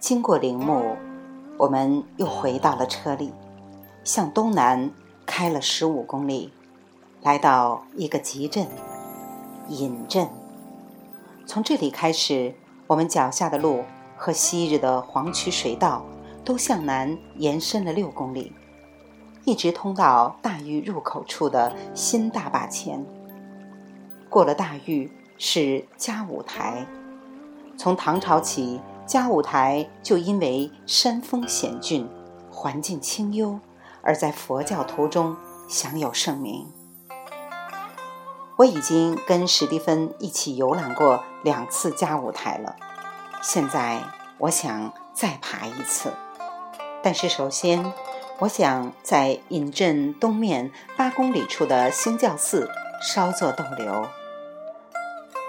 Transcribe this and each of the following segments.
经过陵墓，我们又回到了车里，向东南开了十五公里，来到一个集镇——尹镇。从这里开始，我们脚下的路和昔日的黄渠水道都向南延伸了六公里，一直通到大峪入口处的新大坝前。过了大峪是嘉武台。从唐朝起，嘉武台就因为山峰险峻、环境清幽，而在佛教徒中享有盛名。我已经跟史蒂芬一起游览过两次嘉武台了，现在我想再爬一次。但是首先，我想在尹镇东面八公里处的兴教寺稍作逗留。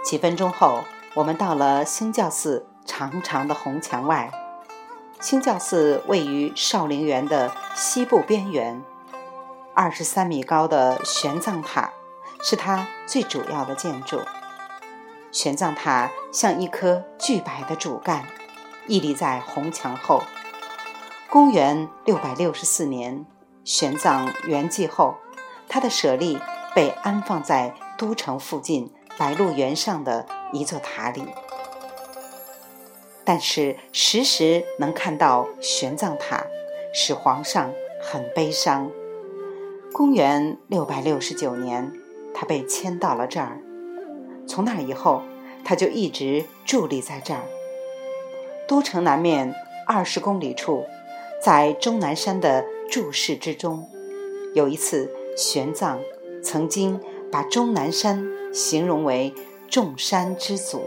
几分钟后，我们到了兴教寺长长的红墙外。清教寺位于少陵园的西部边缘，二十三米高的玄奘塔。是它最主要的建筑。玄奘塔像一棵巨白的主干，屹立在红墙后。公元六百六十四年，玄奘圆寂后，他的舍利被安放在都城附近白鹿原上的一座塔里。但是时时能看到玄奘塔，使皇上很悲伤。公元六百六十九年。他被迁到了这儿，从那以后，他就一直伫立在这儿。都城南面二十公里处，在终南山的注视之中，有一次，玄奘曾经把终南山形容为众山之祖。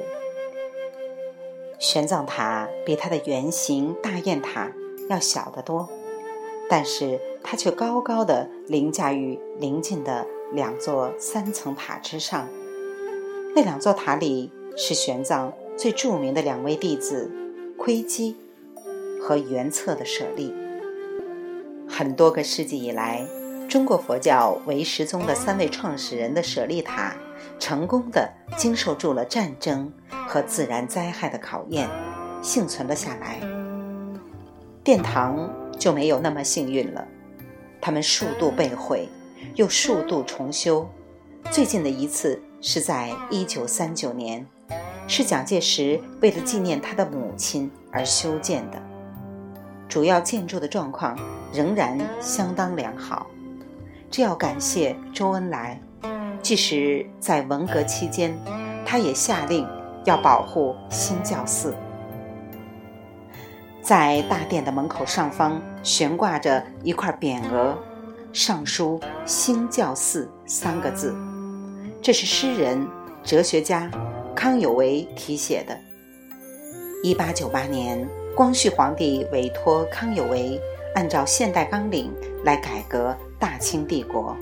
玄奘塔比它的原型大雁塔要小得多，但是它却高高的凌驾于邻近的。两座三层塔之上，那两座塔里是玄奘最著名的两位弟子窥基和圆策的舍利。很多个世纪以来，中国佛教唯识宗的三位创始人的舍利塔，成功的经受住了战争和自然灾害的考验，幸存了下来。殿堂就没有那么幸运了，他们数度被毁。又数度重修，最近的一次是在一九三九年，是蒋介石为了纪念他的母亲而修建的。主要建筑的状况仍然相当良好，这要感谢周恩来。即使在文革期间，他也下令要保护新教寺。在大殿的门口上方悬挂着一块匾额。上书“兴教寺”三个字，这是诗人、哲学家康有为题写的。一八九八年，光绪皇帝委托康有为按照现代纲领来改革大清帝国，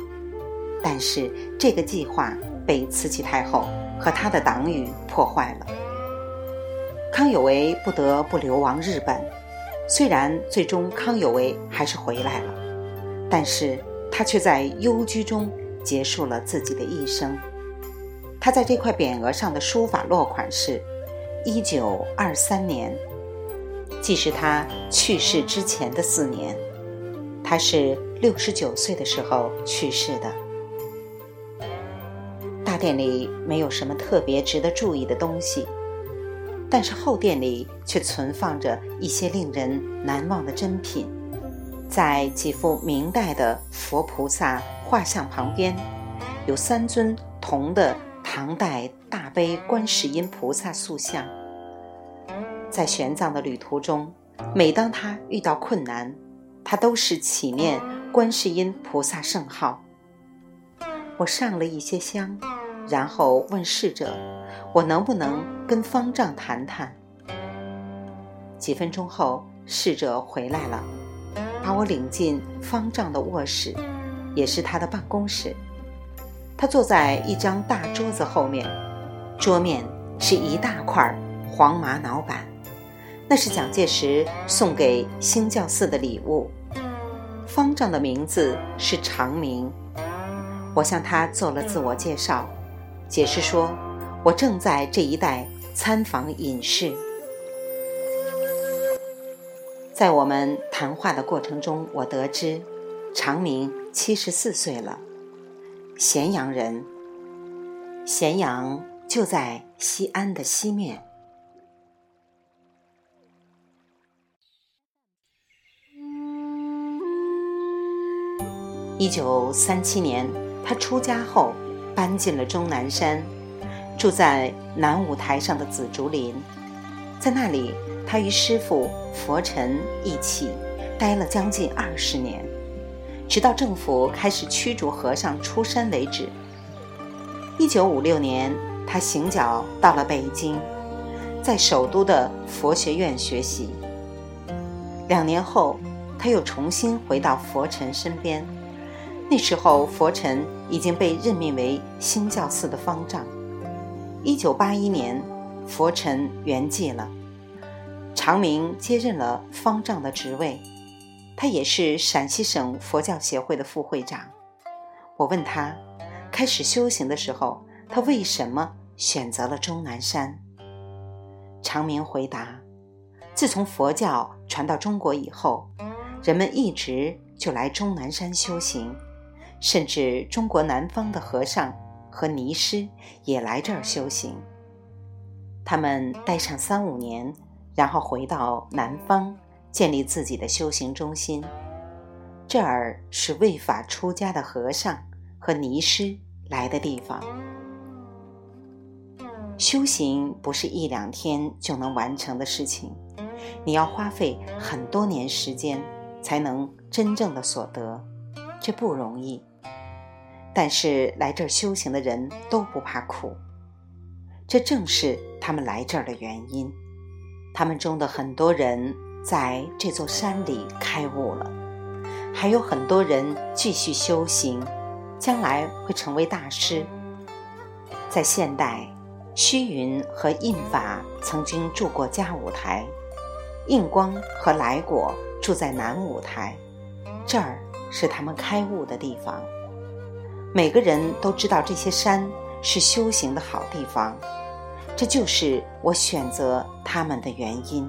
但是这个计划被慈禧太后和他的党羽破坏了。康有为不得不流亡日本，虽然最终康有为还是回来了。但是他却在幽居中结束了自己的一生。他在这块匾额上的书法落款是“一九二三年”，即是他去世之前的四年。他是六十九岁的时候去世的。店里没有什么特别值得注意的东西，但是后殿里却存放着一些令人难忘的珍品。在几幅明代的佛菩萨画像旁边，有三尊铜的唐代大悲观世音菩萨塑像。在玄奘的旅途中，每当他遇到困难，他都是祈念观世音菩萨圣号。我上了一些香，然后问侍者：“我能不能跟方丈谈谈？”几分钟后，侍者回来了。把我领进方丈的卧室，也是他的办公室。他坐在一张大桌子后面，桌面是一大块黄玛瑙板，那是蒋介石送给兴教寺的礼物。方丈的名字是长明。我向他做了自我介绍，解释说，我正在这一带参访隐士。在我们谈话的过程中，我得知长明七十四岁了，咸阳人。咸阳就在西安的西面。一九三七年，他出家后搬进了终南山，住在南五台上的紫竹林。在那里，他与师傅佛尘一起待了将近二十年，直到政府开始驱逐和尚出山为止。一九五六年，他行脚到了北京，在首都的佛学院学习。两年后，他又重新回到佛尘身边。那时候，佛尘已经被任命为兴教寺的方丈。一九八一年，佛尘圆寂了，长明接任了方丈的职位。他也是陕西省佛教协会的副会长。我问他。开始修行的时候，他为什么选择了终南山？长明回答：自从佛教传到中国以后，人们一直就来终南山修行，甚至中国南方的和尚和尼师也来这儿修行。他们待上三五年，然后回到南方建立自己的修行中心。这儿是为法出家的和尚。和尼师来的地方，修行不是一两天就能完成的事情，你要花费很多年时间才能真正的所得，这不容易。但是来这儿修行的人都不怕苦，这正是他们来这儿的原因。他们中的很多人在这座山里开悟了，还有很多人继续修行。将来会成为大师。在现代，虚云和印法曾经住过嘉舞台，印光和来果住在南舞台，这儿是他们开悟的地方。每个人都知道这些山是修行的好地方，这就是我选择他们的原因。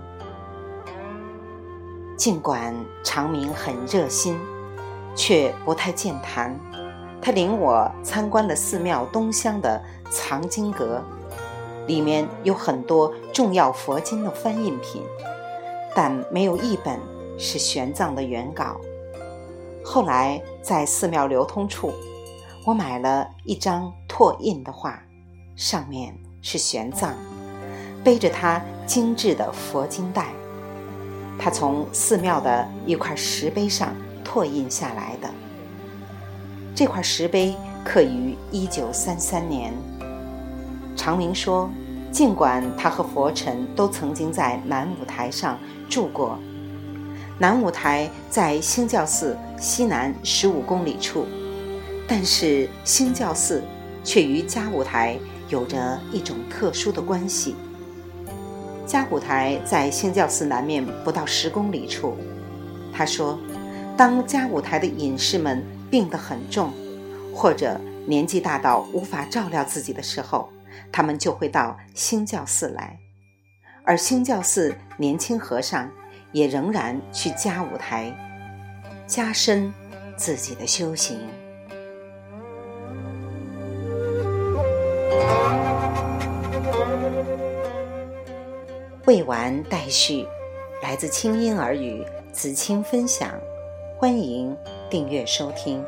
尽管长明很热心，却不太健谈。他领我参观了寺庙东厢的藏经阁，里面有很多重要佛经的翻印品，但没有一本是玄奘的原稿。后来在寺庙流通处，我买了一张拓印的画，上面是玄奘，背着他精致的佛经袋，他从寺庙的一块石碑上拓印下来的。这块石碑刻于一九三三年。长明说，尽管他和佛尘都曾经在南五台上住过，南五台在兴教寺西南十五公里处，但是兴教寺却与嘉五台有着一种特殊的关系。嘉五台在兴教寺南面不到十公里处。他说，当嘉五台的隐士们。病得很重，或者年纪大到无法照料自己的时候，他们就会到兴教寺来，而兴教寺年轻和尚也仍然去嘉舞台，加深自己的修行。未完待续，来自清音耳语子清分享。欢迎订阅收听。